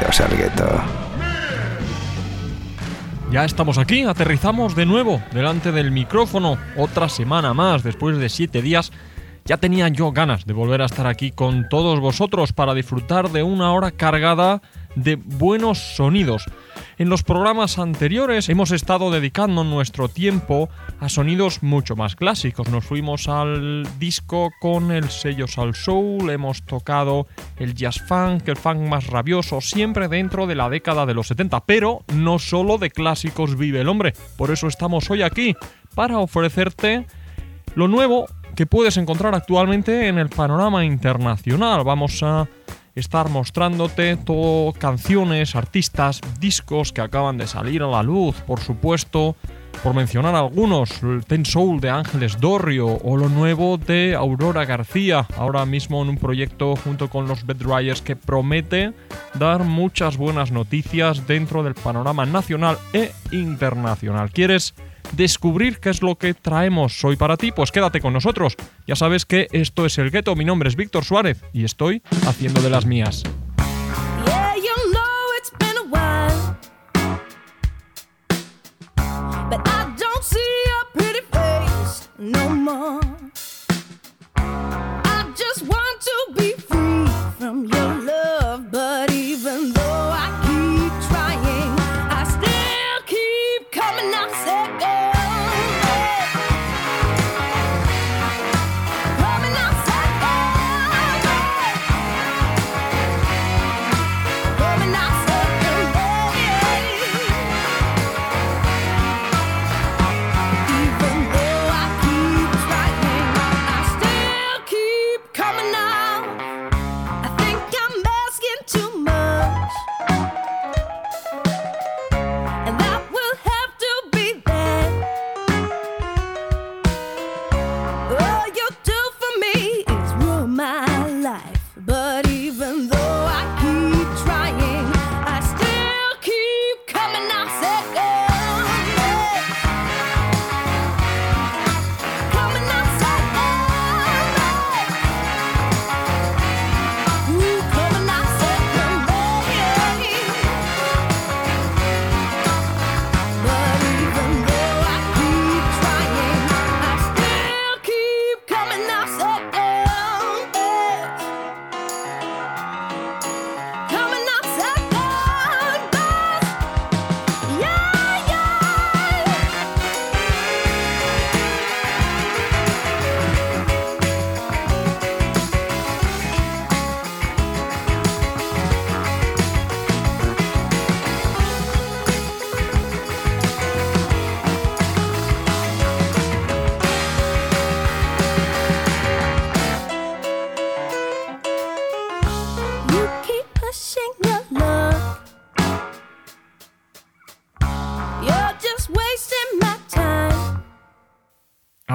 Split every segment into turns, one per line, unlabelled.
Bienvenidos.
Ya estamos aquí, aterrizamos de nuevo delante del micrófono, otra semana más, después de siete días. Ya tenía yo ganas de volver a estar aquí con todos vosotros para disfrutar de una hora cargada de buenos sonidos. En los programas anteriores hemos estado dedicando nuestro tiempo a sonidos mucho más clásicos. Nos fuimos al disco con el sello Soul Soul, hemos tocado el jazz funk, el funk más rabioso, siempre dentro de la década de los 70, pero no solo de clásicos vive el hombre. Por eso estamos hoy aquí, para ofrecerte lo nuevo que puedes encontrar actualmente en el panorama internacional. Vamos a estar mostrándote todo canciones, artistas, discos que acaban de salir a la luz, por supuesto, por mencionar algunos, el Ten Soul de Ángeles Dorrio o lo nuevo de Aurora García, ahora mismo en un proyecto junto con los Bedryers que promete dar muchas buenas noticias dentro del panorama nacional e internacional. ¿Quieres descubrir qué es lo que traemos hoy para ti, pues quédate con nosotros. Ya sabes que esto es El Gueto, mi nombre es Víctor Suárez y estoy haciendo de las mías.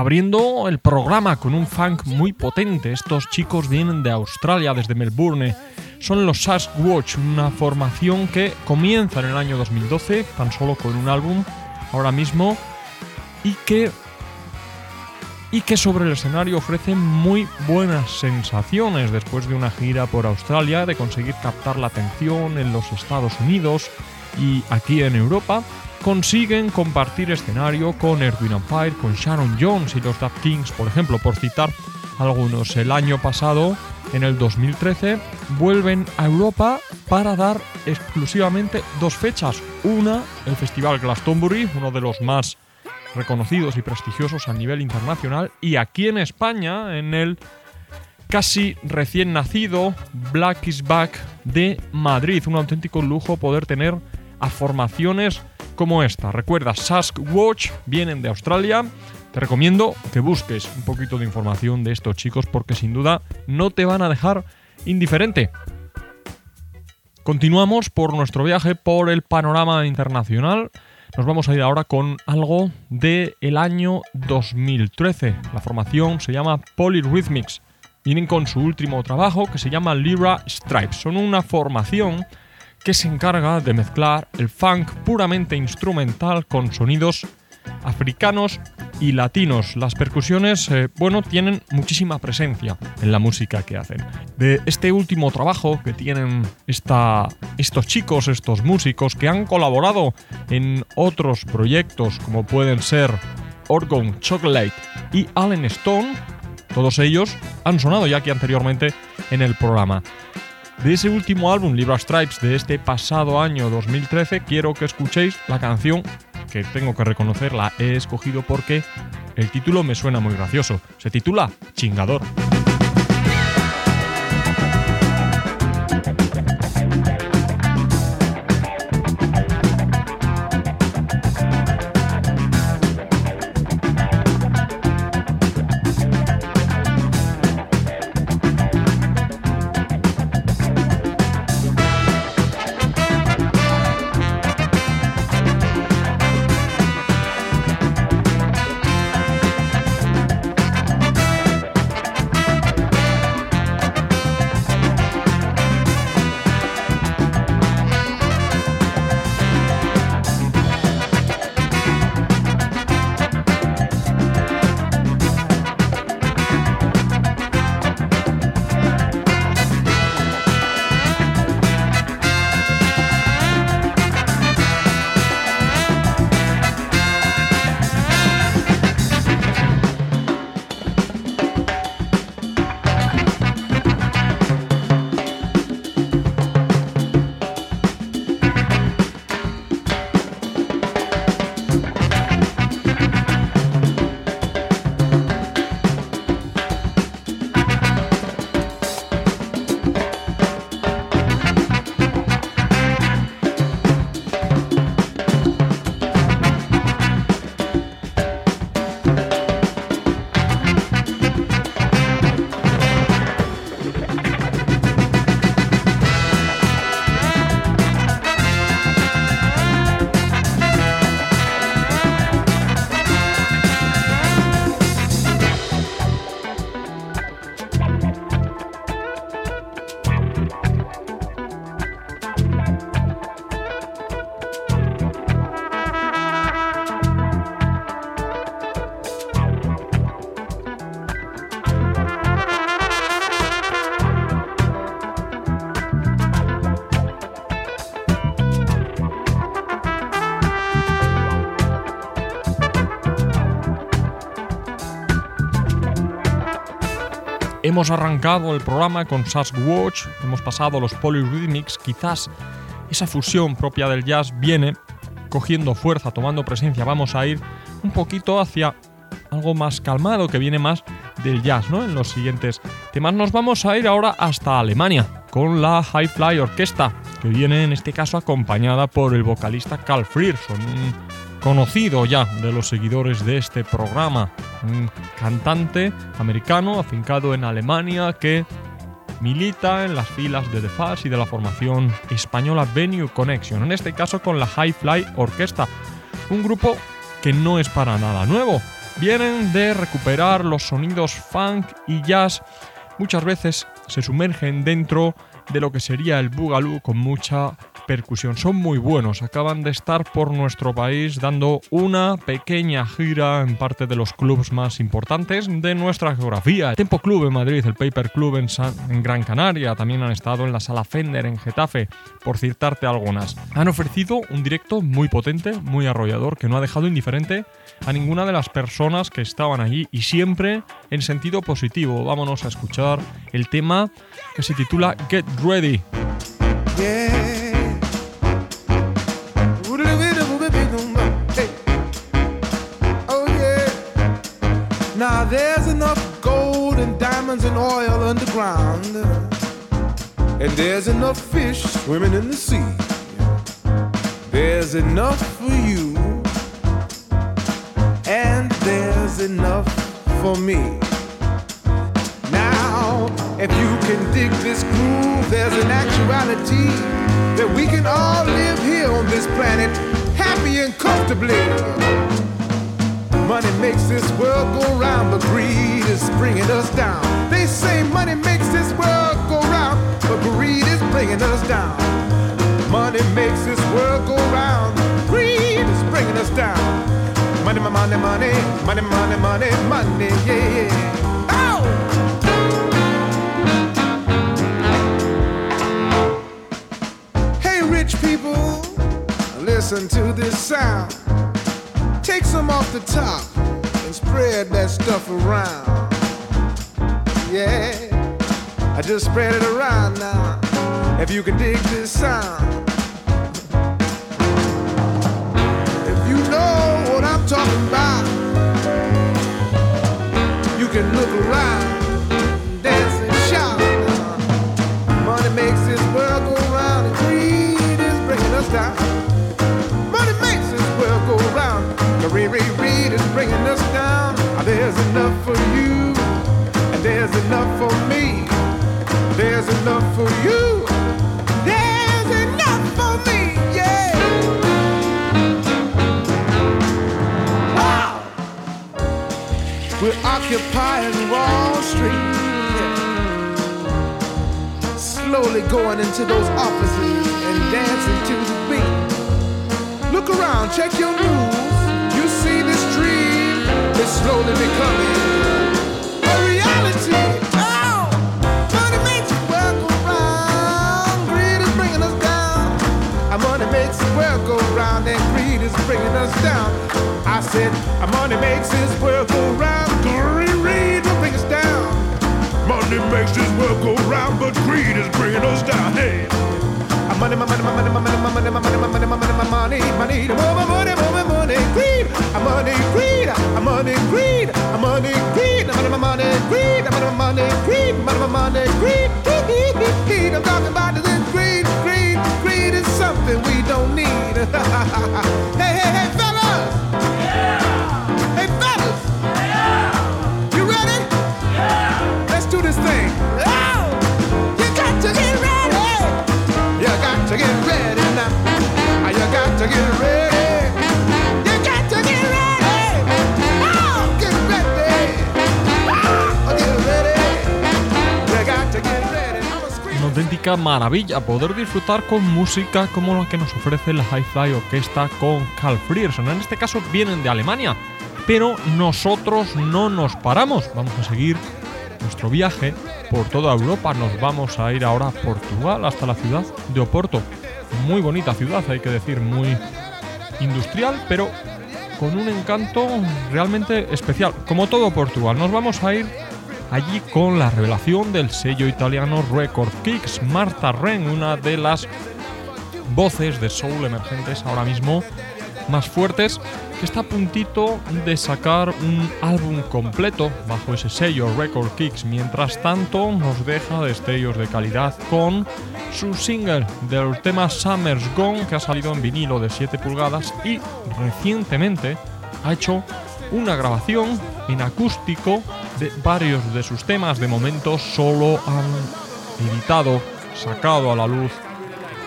Abriendo el programa con un funk muy potente. Estos chicos vienen de Australia, desde Melbourne. Son los Watch, una formación que comienza en el año 2012, tan solo con un álbum ahora mismo, y que, y que sobre el escenario ofrecen muy buenas sensaciones después de una gira por Australia, de conseguir captar la atención en los Estados Unidos y aquí en Europa consiguen compartir escenario con Erwin Empire, con Sharon Jones y los Daft Kings, por ejemplo, por citar algunos. El año pasado, en el 2013, vuelven a Europa para dar exclusivamente dos fechas. Una, el Festival Glastonbury, uno de los más reconocidos y prestigiosos a nivel internacional, y aquí en España, en el casi recién nacido Black is Back de Madrid. Un auténtico lujo poder tener a formaciones como esta. Recuerda, Watch vienen de Australia. Te recomiendo que busques un poquito de información de estos chicos porque sin duda no te van a dejar indiferente. Continuamos por nuestro viaje por el panorama internacional. Nos vamos a ir ahora con algo del el año 2013. La formación se llama Polyrhythmics. Vienen con su último trabajo que se llama Lyra Stripes. Son una formación que se encarga de mezclar el funk puramente instrumental con sonidos africanos y latinos. Las percusiones, eh, bueno, tienen muchísima presencia en la música que hacen. De este último trabajo que tienen esta, estos chicos, estos músicos que han colaborado en otros proyectos como pueden ser Orgon Chocolate y Allen Stone, todos ellos han sonado ya aquí anteriormente en el programa. De ese último álbum, Libra Stripes, de este pasado año 2013, quiero que escuchéis la canción que tengo que reconocer, la he escogido porque el título me suena muy gracioso. Se titula Chingador. Hemos arrancado el programa con Watch, hemos pasado los polyrhythmics, quizás esa fusión propia del jazz viene cogiendo fuerza, tomando presencia. Vamos a ir un poquito hacia algo más calmado que viene más del jazz, ¿no? En los siguientes temas nos vamos a ir ahora hasta Alemania con la High Fly Orquesta, que viene en este caso acompañada por el vocalista Carl Frierson, conocido ya de los seguidores de este programa, un cantante americano afincado en Alemania que milita en las filas de The Fast y de la formación española Venue Connection, en este caso con la High Fly Orquesta, un grupo que no es para nada nuevo. Vienen de recuperar los sonidos funk y jazz, muchas veces se sumergen dentro de lo que sería el boogaloo con mucha percusión. Son muy buenos, acaban de estar por nuestro país dando una pequeña gira en parte de los clubs más importantes de nuestra geografía. El Tempo Club en Madrid, el Paper Club en, en Gran Canaria, también han estado en la Sala Fender en Getafe, por citarte algunas. Han ofrecido un directo muy potente, muy arrollador, que no ha dejado indiferente a ninguna de las personas que estaban allí y siempre en sentido positivo. Vámonos a escuchar el tema que se titula Get Ready. Now there's enough fish swimming in the sea. There's enough for you. And there's enough for me. Now, if you can dig this groove, there's an actuality that we can all live here on this planet happy and comfortably. Money makes this world go round, but greed is bringing us down. They say money makes this world go round, but greed is bringing us down. Money makes this world go round, greed is bringing us down.
Money, money, money, money, money, money, money, yeah, yeah. Oh! Hey, rich people, listen to this sound. Take some off the top and spread that stuff around. Yeah, I just spread it around now. If you can dig this sound. If you know what I'm talking about. You can look around, dance and shout. Money makes this world go round, and greed is bringing us down. Occupying Wall Street. Slowly going into those offices and dancing to the beat. Look around, check your news. You see this dream is slowly becoming a reality. Makes the world go round, and greed is bringing us down. I said, our money makes this world go round. Money makes this world go round, but greed is bringing us down. Hey, money, money, money, money, money, money, money, money, money, money, more my money, more my money, greed, money, greed, money, greed, money, greed, money, money, greed, money, money, greed, money, money, greed, greed, I'm talking about this greed, greed, greed is something we don't need. hey, hey,
maravilla poder disfrutar con música como la que nos ofrece la Hi-Fi Orquesta con Carl Frierson. En este caso vienen de Alemania, pero nosotros no nos paramos. Vamos a seguir nuestro viaje por toda Europa. Nos vamos a ir ahora a Portugal hasta la ciudad de Oporto. Muy bonita ciudad, hay que decir, muy industrial, pero con un encanto realmente especial, como todo Portugal. Nos vamos a ir allí con la revelación del sello italiano Record Kicks, Marta Ren, una de las voces de soul emergentes ahora mismo más fuertes, está a puntito de sacar un álbum completo bajo ese sello Record Kicks. Mientras tanto, nos deja destellos de calidad con su single del tema Summer's Gone, que ha salido en vinilo de 7 pulgadas y recientemente ha hecho una grabación en acústico de varios de sus temas. De momento solo han editado, sacado a la luz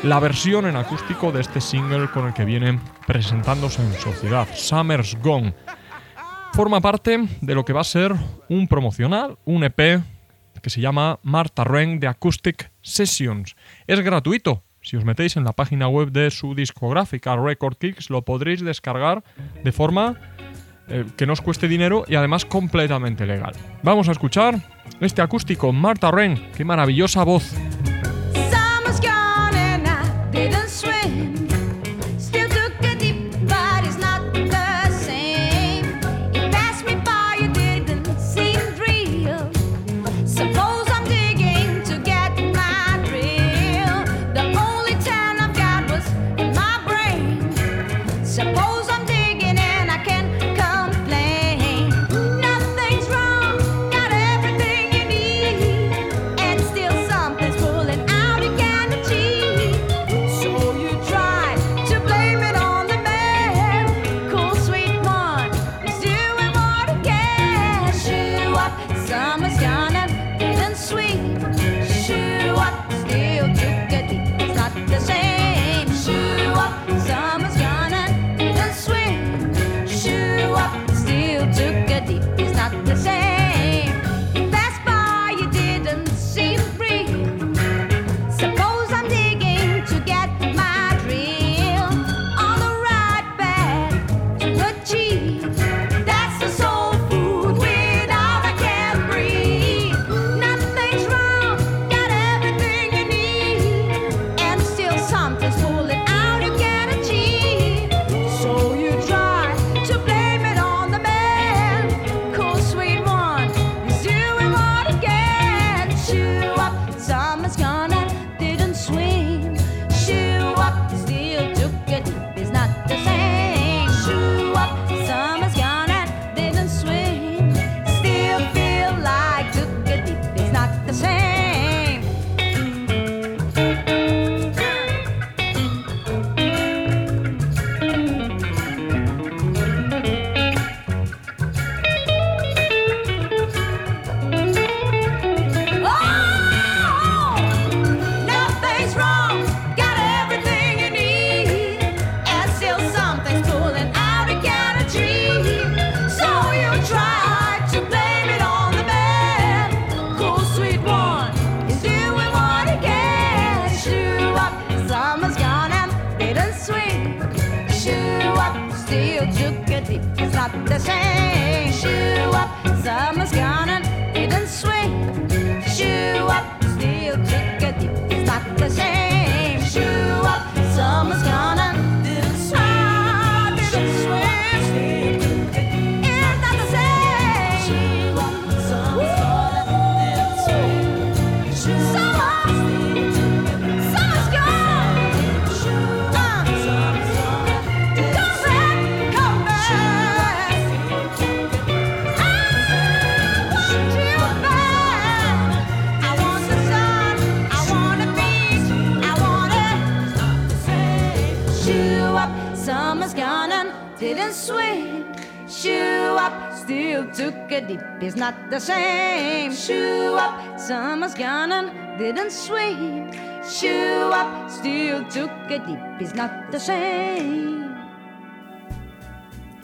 la versión en acústico de este single con el que vienen presentándose en sociedad, Summer's Gone. Forma parte de lo que va a ser un promocional, un EP que se llama Marta Ren de Acoustic Sessions. Es gratuito. Si os metéis en la página web de su discográfica Record Kicks lo podréis descargar de forma eh, que no os cueste dinero y además completamente legal. Vamos a escuchar este acústico Marta Ren, qué maravillosa voz.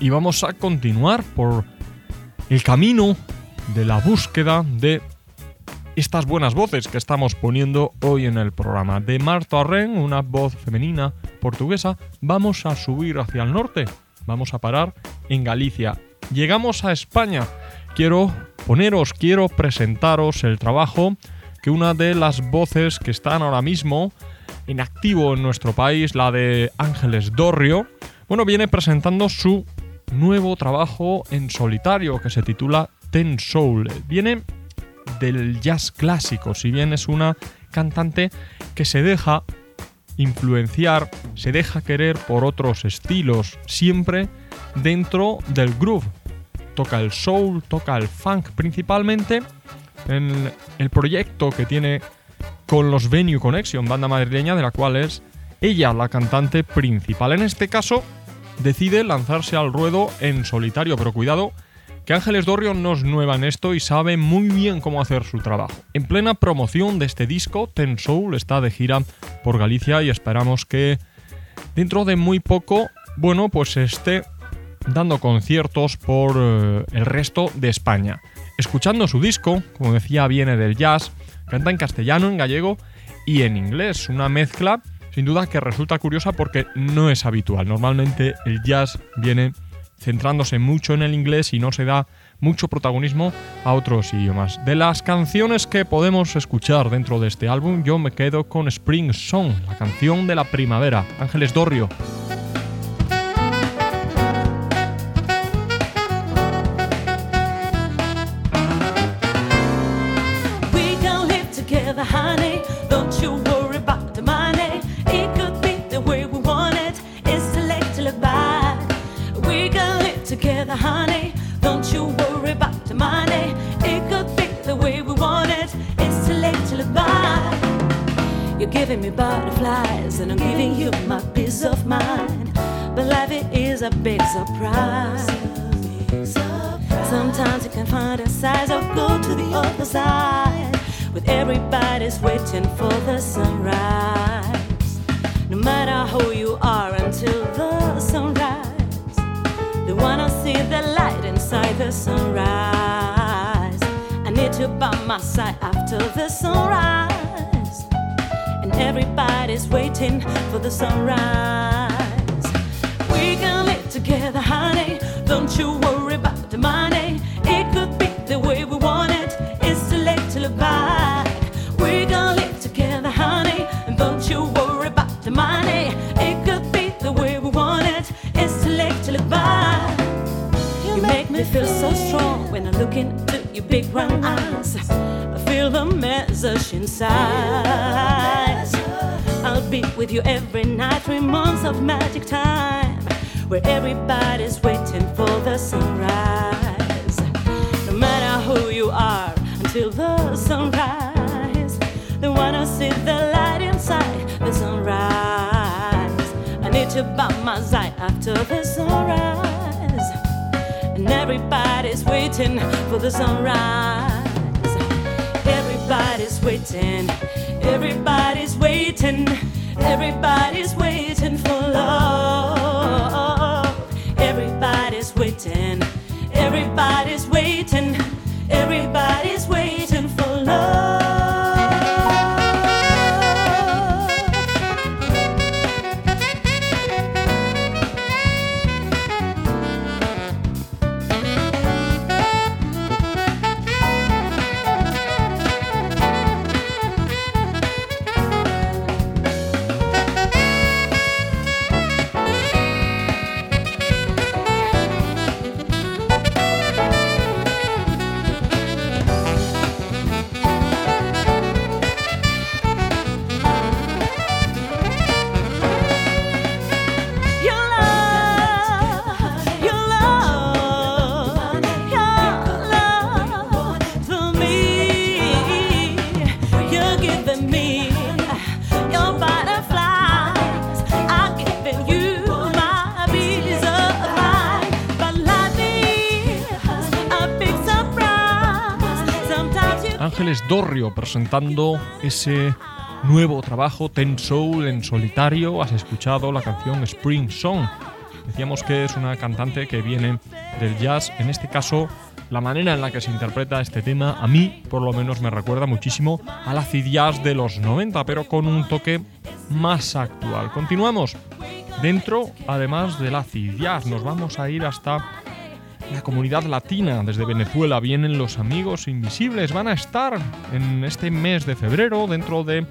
Y vamos a continuar por el camino de la búsqueda de estas buenas voces que estamos poniendo hoy en el programa. De Marta Arren, una voz femenina portuguesa, vamos a subir hacia el norte, vamos a parar en Galicia. Llegamos a España. Quiero poneros, quiero presentaros el trabajo que una de las voces que están ahora mismo en activo en nuestro país, la de Ángeles Dorrio, bueno, viene presentando su nuevo trabajo en solitario que se titula Ten Soul. Viene del jazz clásico, si bien es una cantante que se deja influenciar, se deja querer por otros estilos, siempre dentro del groove. Toca el soul, toca el funk, principalmente en el proyecto que tiene con los Venue Connection, banda madrileña de la cual es ella la cantante principal. En este caso, decide lanzarse al ruedo en solitario, pero cuidado, que Ángeles Dorrio no es nueva en esto y sabe muy bien cómo hacer su trabajo. En plena promoción de este disco, Ten Soul está de gira por Galicia y esperamos que dentro de muy poco, bueno, pues esté dando conciertos por eh, el resto de España. Escuchando su disco, como decía, viene del jazz, canta en castellano, en gallego y en inglés, una mezcla sin duda que resulta curiosa porque no es habitual. Normalmente el jazz viene centrándose mucho en el inglés y no se da mucho protagonismo a otros idiomas. De las canciones que podemos escuchar dentro de este álbum, yo me quedo con Spring Song, la canción de la primavera. Ángeles Dorrio.
Giving me butterflies, and I'm giving you my peace of mind. But life it is a big surprise. Sometimes you can find a size or go to the other side. With everybody's waiting for the sunrise. No matter who you are until the sunrise. They wanna see the light inside the sunrise. I need you by my side after the sunrise. Everybody's waiting for the sunrise. We can live together, honey. Don't you worry about the money. With you every night, three months of magic time, where everybody's waiting for the sunrise. No matter who you are, until the sunrise, they wanna see the light inside the sunrise. I need you by my side after the sunrise, and everybody's waiting for the sunrise. Everybody's waiting, everybody's waiting, everybody's waiting for love.
Ángeles Dorrio presentando ese nuevo trabajo Ten Soul en solitario. Has escuchado la canción Spring Song. Decíamos que es una cantante que viene del jazz. En este caso, la manera en la que se interpreta este tema a mí, por lo menos, me recuerda muchísimo al acid jazz de los 90, pero con un toque más actual. Continuamos. Dentro, además del acid jazz, nos vamos a ir hasta la comunidad latina. Desde Venezuela vienen los amigos invisibles. Van a estar en este mes de febrero, dentro de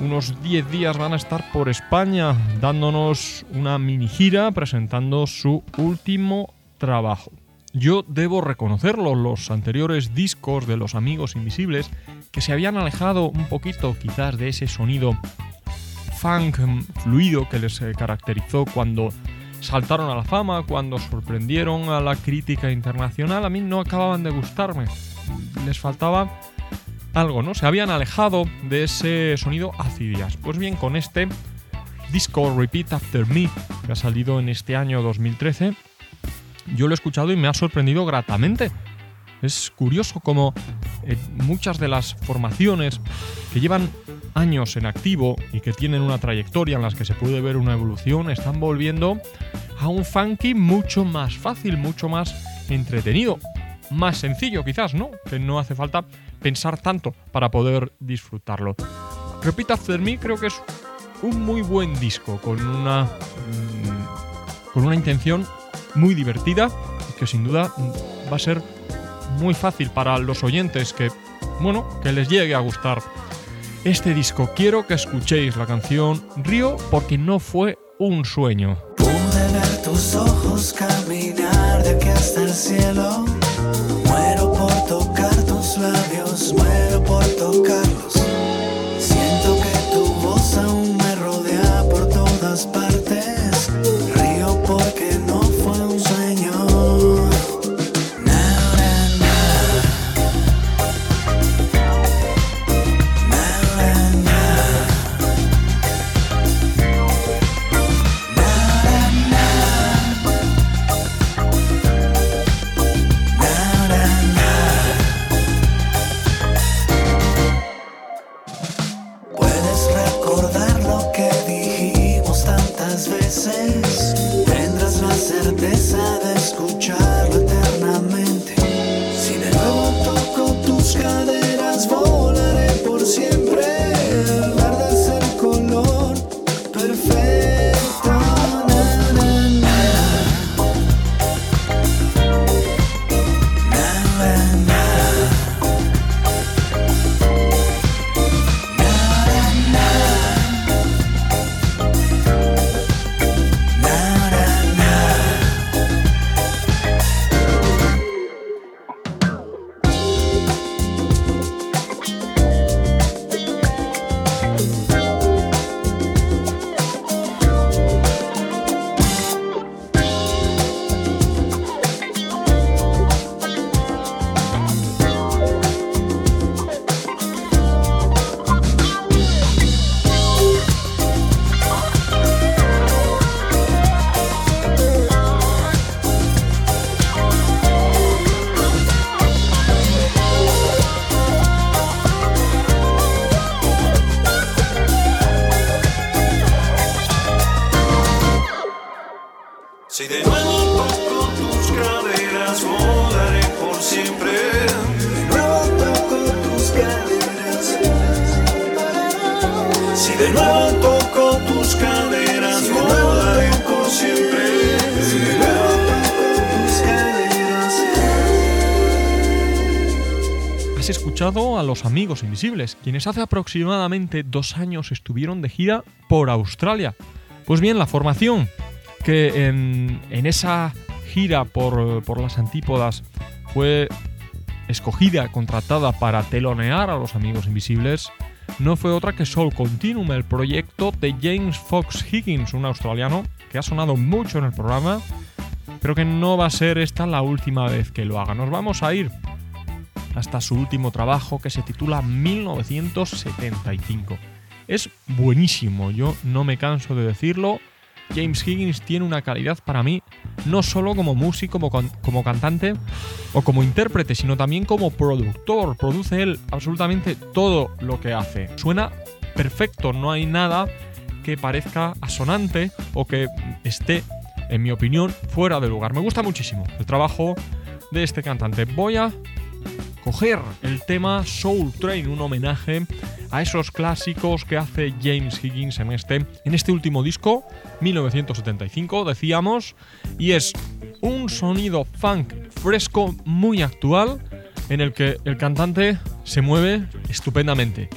unos 10 días van a estar por España dándonos una mini gira presentando su último trabajo. Yo debo reconocerlo, los anteriores discos de los amigos invisibles que se habían alejado un poquito quizás de ese sonido funk fluido que les caracterizó cuando saltaron a la fama, cuando sorprendieron a la crítica internacional, a mí no acababan de gustarme. Les faltaba algo, ¿no? Se habían alejado de ese sonido acidias. Pues bien, con este disco Repeat After Me, que ha salido en este año 2013, yo lo he escuchado y me ha sorprendido gratamente. Es curioso como eh, muchas de las formaciones que llevan años en activo y que tienen una trayectoria en las que se puede ver una evolución están volviendo a un funky mucho más fácil, mucho más entretenido, más sencillo quizás, ¿no? Que no hace falta pensar tanto para poder disfrutarlo. Repeat After Me creo que es un muy buen disco con una mm, con una intención muy divertida y que sin duda va a ser muy fácil para los oyentes que bueno, que les llegue a gustar este disco. Quiero que escuchéis la canción Río porque no fue un sueño.
Pude ver tus ojos caminar de aquí hasta el cielo. Muero por tocar tus labios, muero por
Amigos Invisibles, quienes hace aproximadamente dos años estuvieron de gira por Australia. Pues bien, la formación que en, en esa gira por, por las antípodas fue escogida, contratada para telonear a los Amigos Invisibles, no fue otra que Soul Continuum, el proyecto de James Fox Higgins, un australiano que ha sonado mucho en el programa, pero que no va a ser esta la última vez que lo haga. Nos vamos a ir hasta su último trabajo que se titula 1975. Es buenísimo, yo no me canso de decirlo.
James Higgins tiene una calidad para mí, no solo como músico, como, como cantante o como intérprete, sino también como productor. Produce él absolutamente todo lo que hace. Suena perfecto, no hay nada que parezca asonante o que esté, en mi opinión, fuera de lugar. Me gusta muchísimo el trabajo de este cantante. Voy a escoger el tema Soul Train, un homenaje a esos clásicos que hace James Higgins en este, en este último disco, 1975, decíamos, y es un sonido funk fresco muy actual en el que el cantante se mueve estupendamente.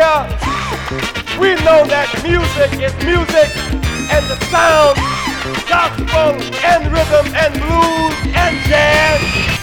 here,
we know that music is music and the sound, gospel and rhythm and blues and jazz.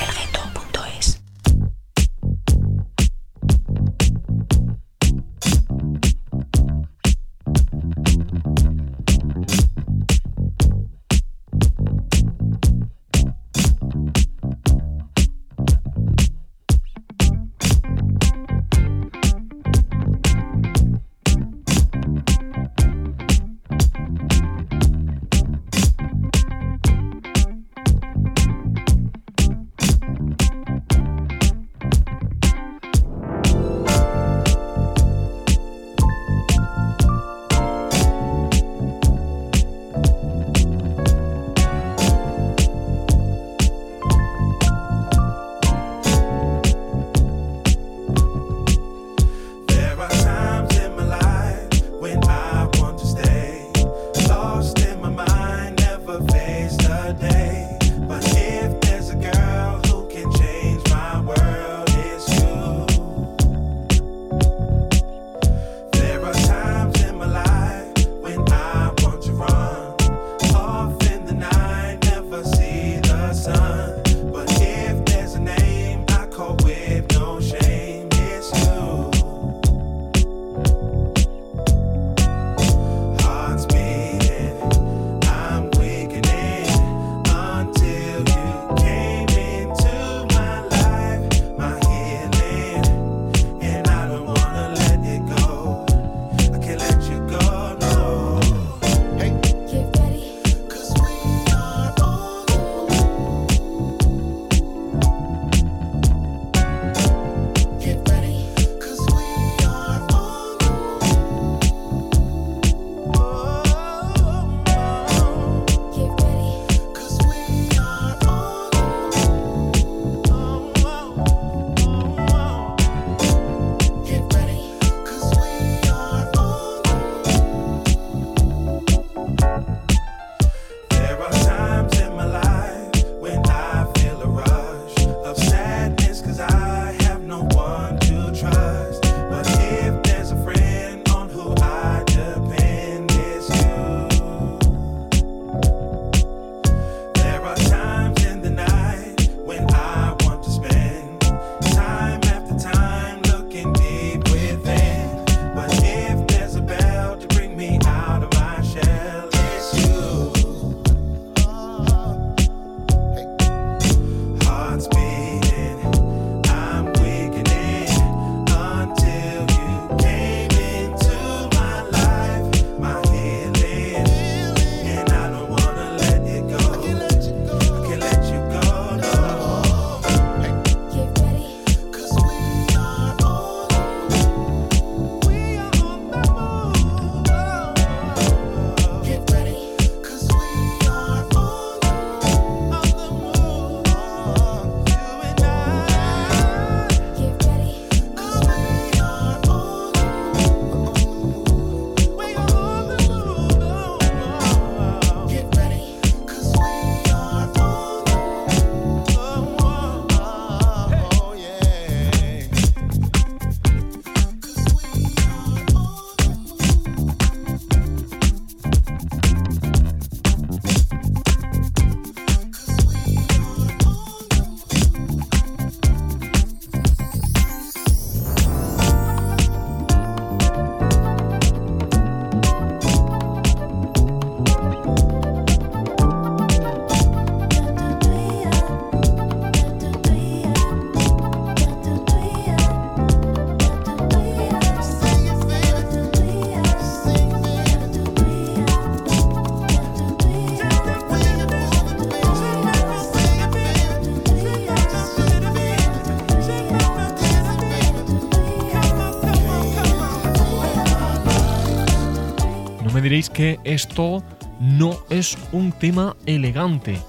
Esto no es un tema elegante.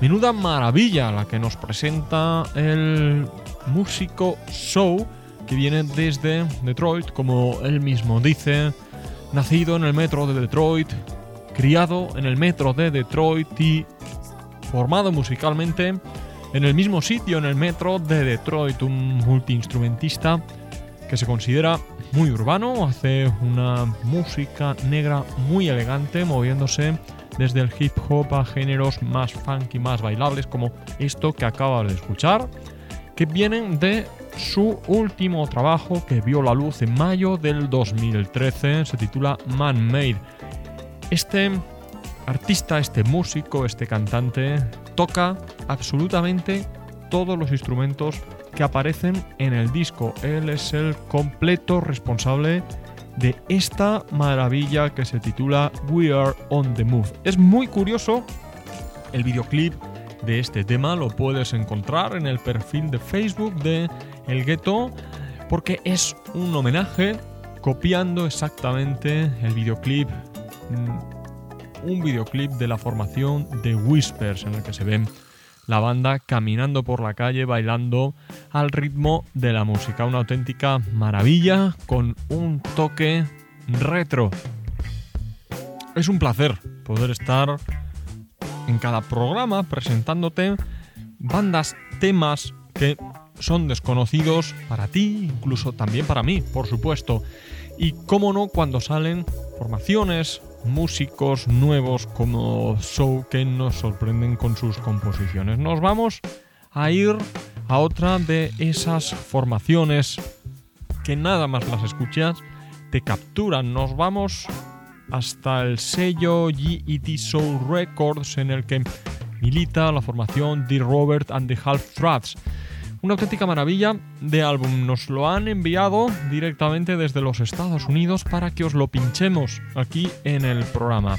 Menuda maravilla la que nos presenta el músico Show, que viene desde Detroit, como él mismo dice, nacido en el metro de Detroit, criado en el metro de Detroit y formado musicalmente en el mismo sitio, en el metro de Detroit, un multiinstrumentista que se considera muy urbano, hace una música negra muy elegante, moviéndose desde el hip hop a géneros más funky, más bailables, como esto que acabas de escuchar, que vienen de su último trabajo que vio la luz en mayo del 2013, se titula Man Made. Este artista, este músico, este cantante, toca absolutamente todos los instrumentos que aparecen en el disco. Él es el completo responsable de esta maravilla que se titula We Are on the Move. Es muy curioso el videoclip de este tema, lo puedes encontrar en el perfil de Facebook de El Ghetto, porque es un homenaje copiando exactamente el videoclip mm, un videoclip de la formación de Whispers en el que se ven la banda caminando por la calle bailando al ritmo de la música. Una auténtica maravilla con un toque retro. Es un placer poder estar en cada programa presentándote bandas, temas que son desconocidos para ti, incluso también para mí, por supuesto. Y cómo no, cuando salen formaciones, músicos nuevos como Show que nos sorprenden con sus composiciones. Nos vamos a ir a otra de esas formaciones que nada más las escuchas te capturan. Nos vamos hasta el sello GET Soul Records en el que milita la formación The Robert and the Half Thruds. Una auténtica maravilla de álbum. Nos lo han enviado directamente desde los Estados Unidos para que os lo pinchemos aquí en el programa.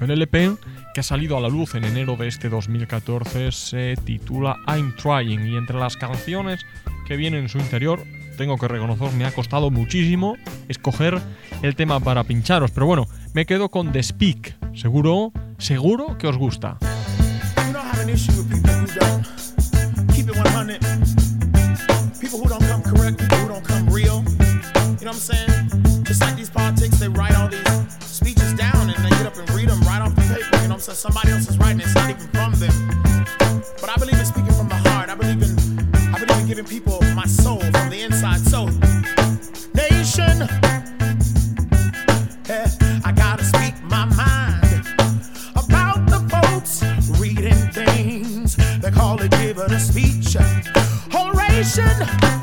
El LP que ha salido a la luz en enero de este 2014 se titula I'm Trying y entre las canciones que vienen en su interior tengo que reconocer me ha costado muchísimo escoger el tema para pincharos, pero bueno, me quedo con The Speak. Seguro, seguro que os gusta.
Keep it 100. People who don't come correct, people who don't come real. You know what I'm saying? Just like these politics, they write all these speeches down and they get up and read them right off the paper. You know what I'm saying? Somebody else is writing, it's not even from them. But I believe in speaking from the heart. I believe in I believe in giving people my soul from the inside. So, nation,
vibration.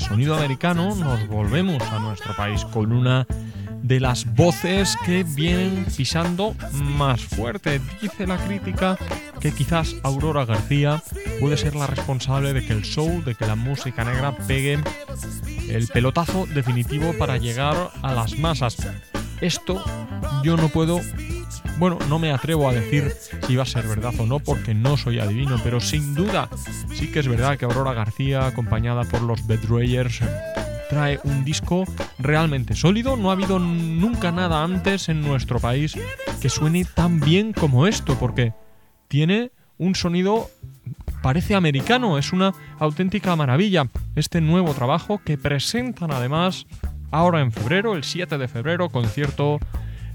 Sonido americano, nos volvemos a nuestro país con una de las voces que vienen pisando más fuerte. Dice la crítica que quizás Aurora García puede ser la responsable de que el soul, de que la música negra pegue el pelotazo definitivo para llegar a las masas. Esto yo no puedo bueno, no me atrevo a decir si va a ser verdad o no porque no soy adivino, pero sin duda sí que es verdad que Aurora García, acompañada por los Bedrayers, trae un disco realmente sólido. No ha habido nunca nada antes en nuestro país que suene tan bien como esto, porque tiene un sonido parece americano, es una auténtica maravilla. Este nuevo trabajo que presentan además ahora en febrero, el 7 de febrero, concierto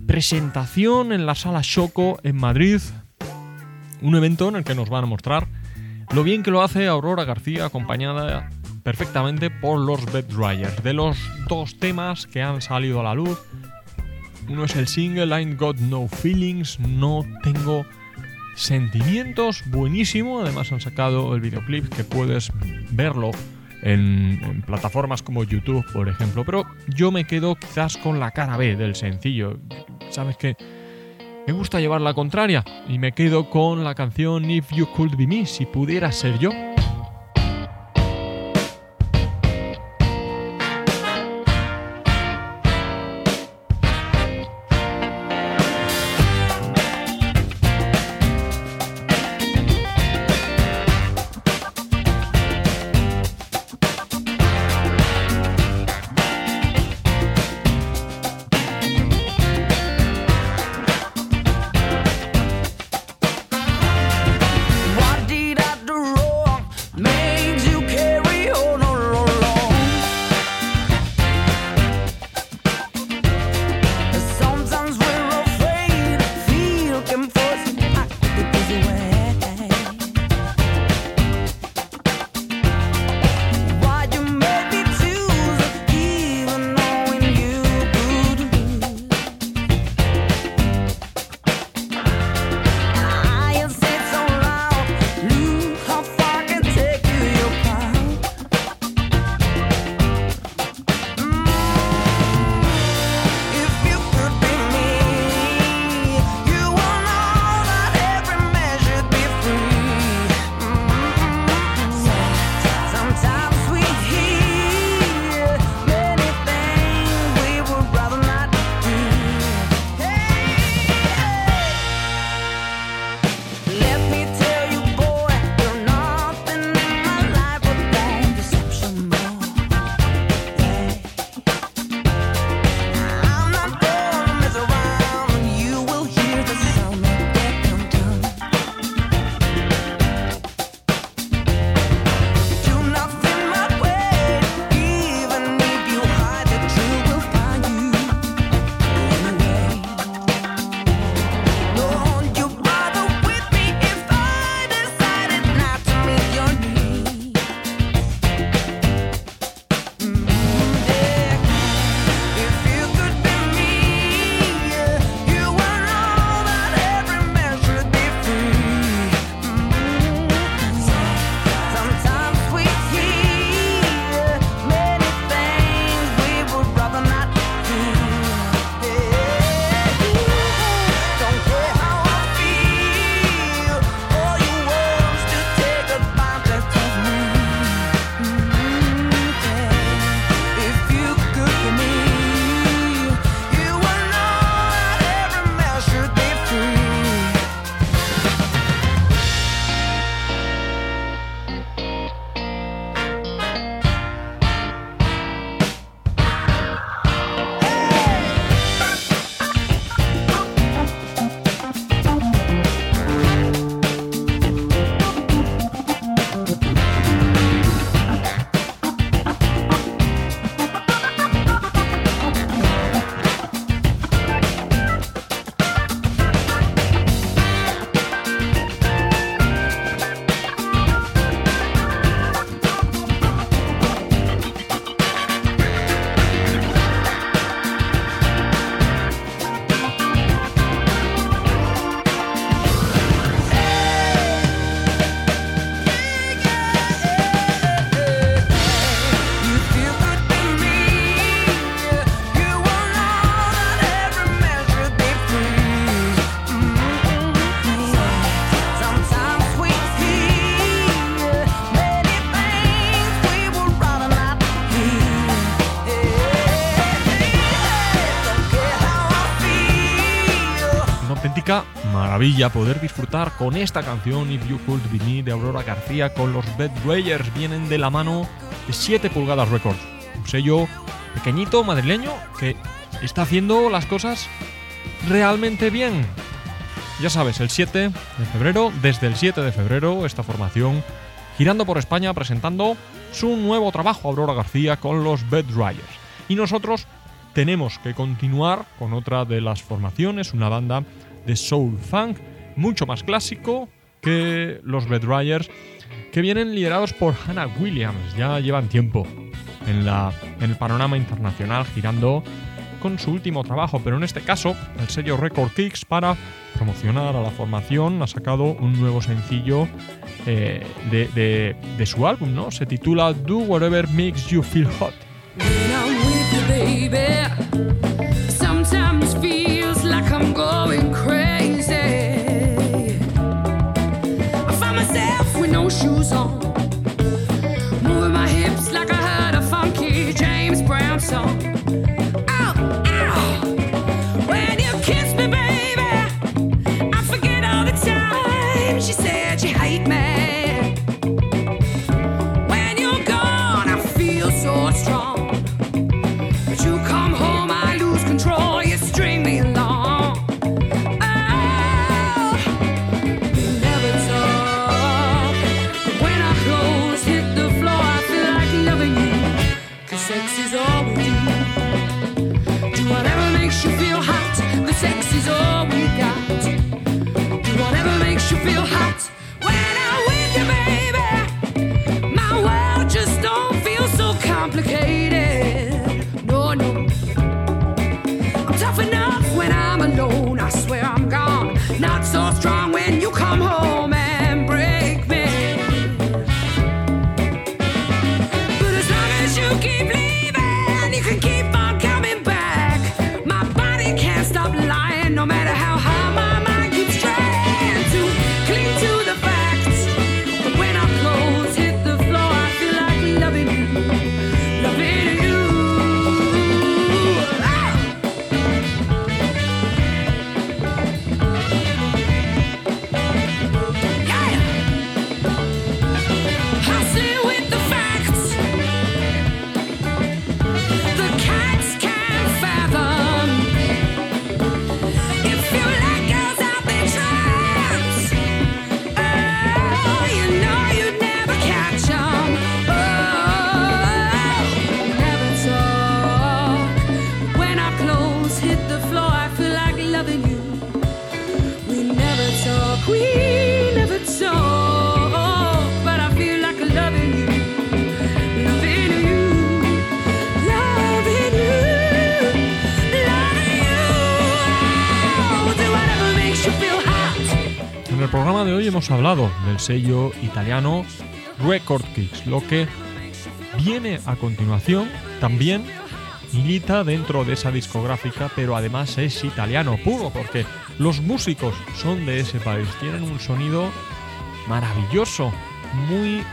presentación en la sala Choco en Madrid. Un evento en el que nos van a mostrar lo bien que lo hace Aurora García acompañada perfectamente por los Bed Dryers. De los dos temas que han salido a la luz, uno es el single Ain't Got No Feelings, no tengo sentimientos, buenísimo. Además han sacado el videoclip que puedes verlo en, en, plataformas como YouTube, por ejemplo. Pero yo me quedo quizás con la cara B del sencillo. Sabes que me gusta llevar la contraria y me quedo con la canción If You Could Be Me, si pudiera ser yo. Maravilla poder disfrutar con esta canción If You Could Be Me de Aurora García con los Bed Rayers. Vienen de la mano de 7 pulgadas Records, un sello pequeñito madrileño que está haciendo las cosas realmente bien. Ya sabes, el 7 de febrero, desde el 7 de febrero, esta formación girando por España presentando su nuevo trabajo, Aurora García, con los Bed Rayers. Y nosotros tenemos que continuar con otra de las formaciones, una banda de soul funk mucho más clásico que los Bed Rayers, que vienen liderados por Hannah Williams. Ya llevan tiempo en, la, en el panorama internacional girando con su último trabajo, pero en este caso el sello Record Kicks para promocionar a la formación ha sacado un nuevo sencillo eh, de, de- de su álbum, ¿no? Se titula Do Whatever Makes You Feel Hot.
Song.
El programa de hoy hemos hablado del sello italiano Record Kicks, lo que viene a continuación también milita dentro de esa discográfica, pero además es italiano puro, porque los músicos son de ese país, tienen un sonido maravilloso, muy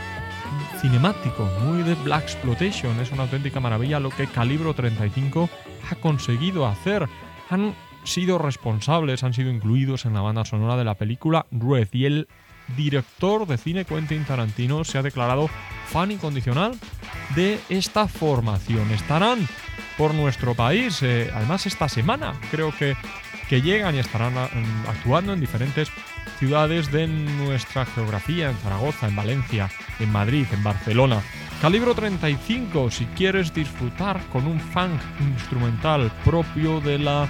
cinemático, muy de Black Exploitation, es una auténtica maravilla lo que Calibro 35 ha conseguido hacer. Han sido responsables, han sido incluidos en la banda sonora de la película Red y el director de cine Quentin Tarantino se ha declarado fan incondicional de esta formación. Estarán por nuestro país, eh, además esta semana creo que, que llegan y estarán ah, actuando en diferentes ciudades de nuestra geografía, en Zaragoza, en Valencia, en Madrid, en Barcelona. Calibro 35, si quieres disfrutar con un funk instrumental propio de la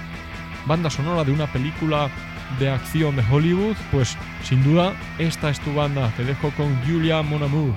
banda sonora de una película de acción de Hollywood, pues sin duda esta es tu banda. Te dejo con Julia Mon Amour.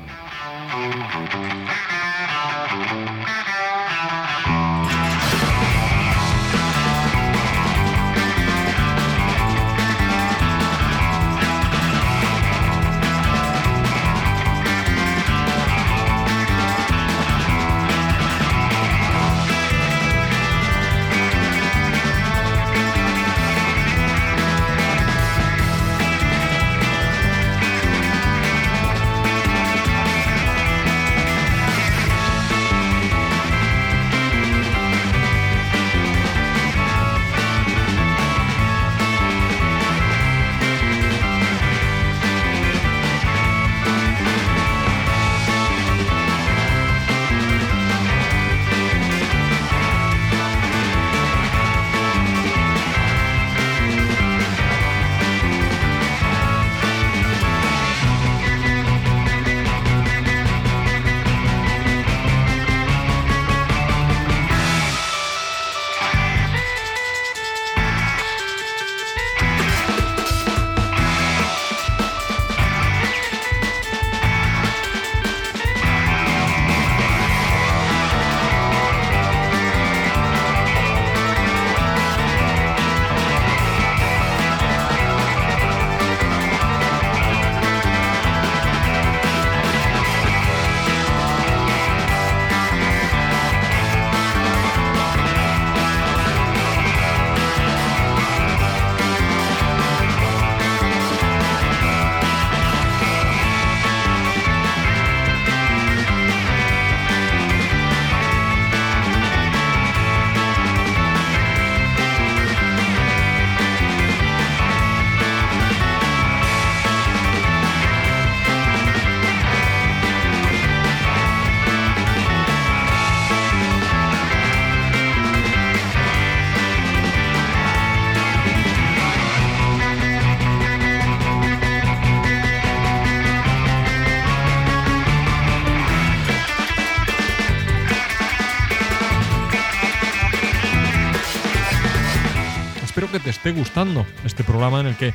Esté gustando este programa en el que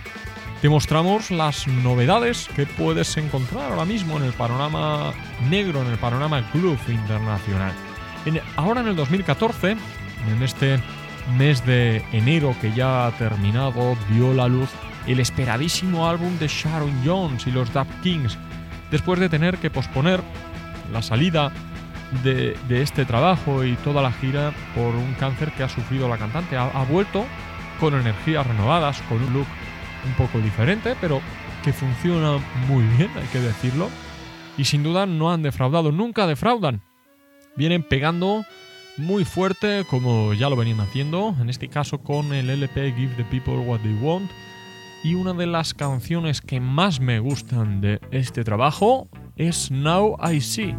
te mostramos las novedades que puedes encontrar ahora mismo en el panorama negro, en el panorama club internacional. En- ahora en el 2014, en este mes de enero que ya ha terminado, vio la luz el esperadísimo álbum de Sharon Jones y los Dap Kings, después de tener que posponer la salida de, de este trabajo y toda la gira por un cáncer que ha sufrido la cantante. Ha, ha vuelto con energías renovadas, con un look un poco diferente, pero que funciona muy bien, hay que decirlo. Y sin duda no han defraudado, nunca defraudan. Vienen pegando muy fuerte, como ya lo venían haciendo, en este caso con el LP Give the People What They Want. Y una de las canciones que más me gustan de este trabajo es Now I See.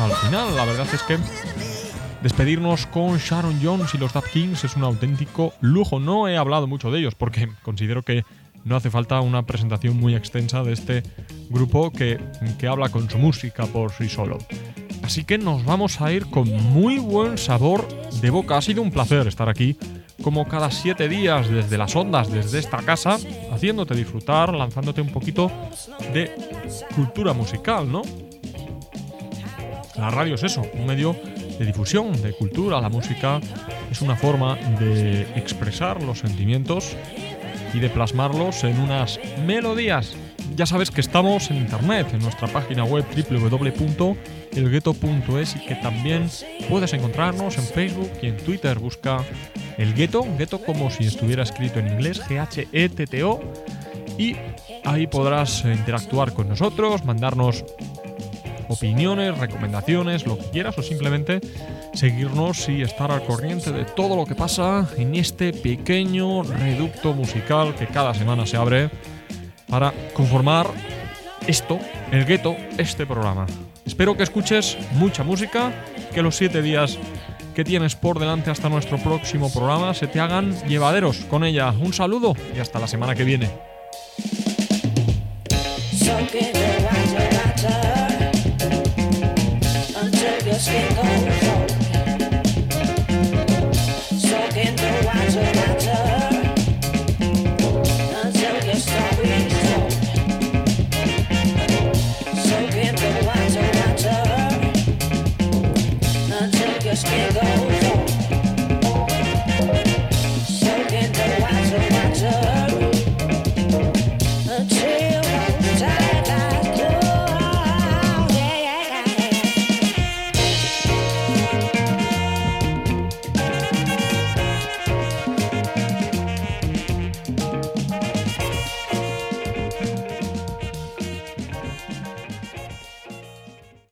Al final, la verdad es que despedirnos con Sharon Jones y los Dap Kings es un auténtico lujo. No he hablado mucho de ellos porque considero que no hace falta una presentación muy extensa de este grupo que, que habla con su música por sí solo. Así que nos vamos a ir con muy buen sabor de boca. Ha sido un placer estar aquí como cada siete días desde las ondas, desde esta casa, haciéndote disfrutar, lanzándote un poquito de cultura musical, ¿no? La radio es eso, un medio de difusión, de cultura. La música es una forma de expresar los sentimientos y de plasmarlos en unas melodías. Ya sabes que estamos en internet, en nuestra página web www.elgueto.es y que también puedes encontrarnos en Facebook y en Twitter. Busca el gueto, gueto como si estuviera escrito en inglés, G-H-E-T-T-O. Y ahí podrás interactuar con nosotros, mandarnos opiniones, recomendaciones, lo que quieras o simplemente seguirnos y estar al corriente de todo lo que pasa en este pequeño reducto musical que cada semana se abre para conformar esto, el gueto, este programa. Espero que escuches mucha música, que los siete días que tienes por delante hasta nuestro próximo programa se te hagan llevaderos con ella. Un saludo y hasta la semana que viene.
soaking the water. Soaking the water.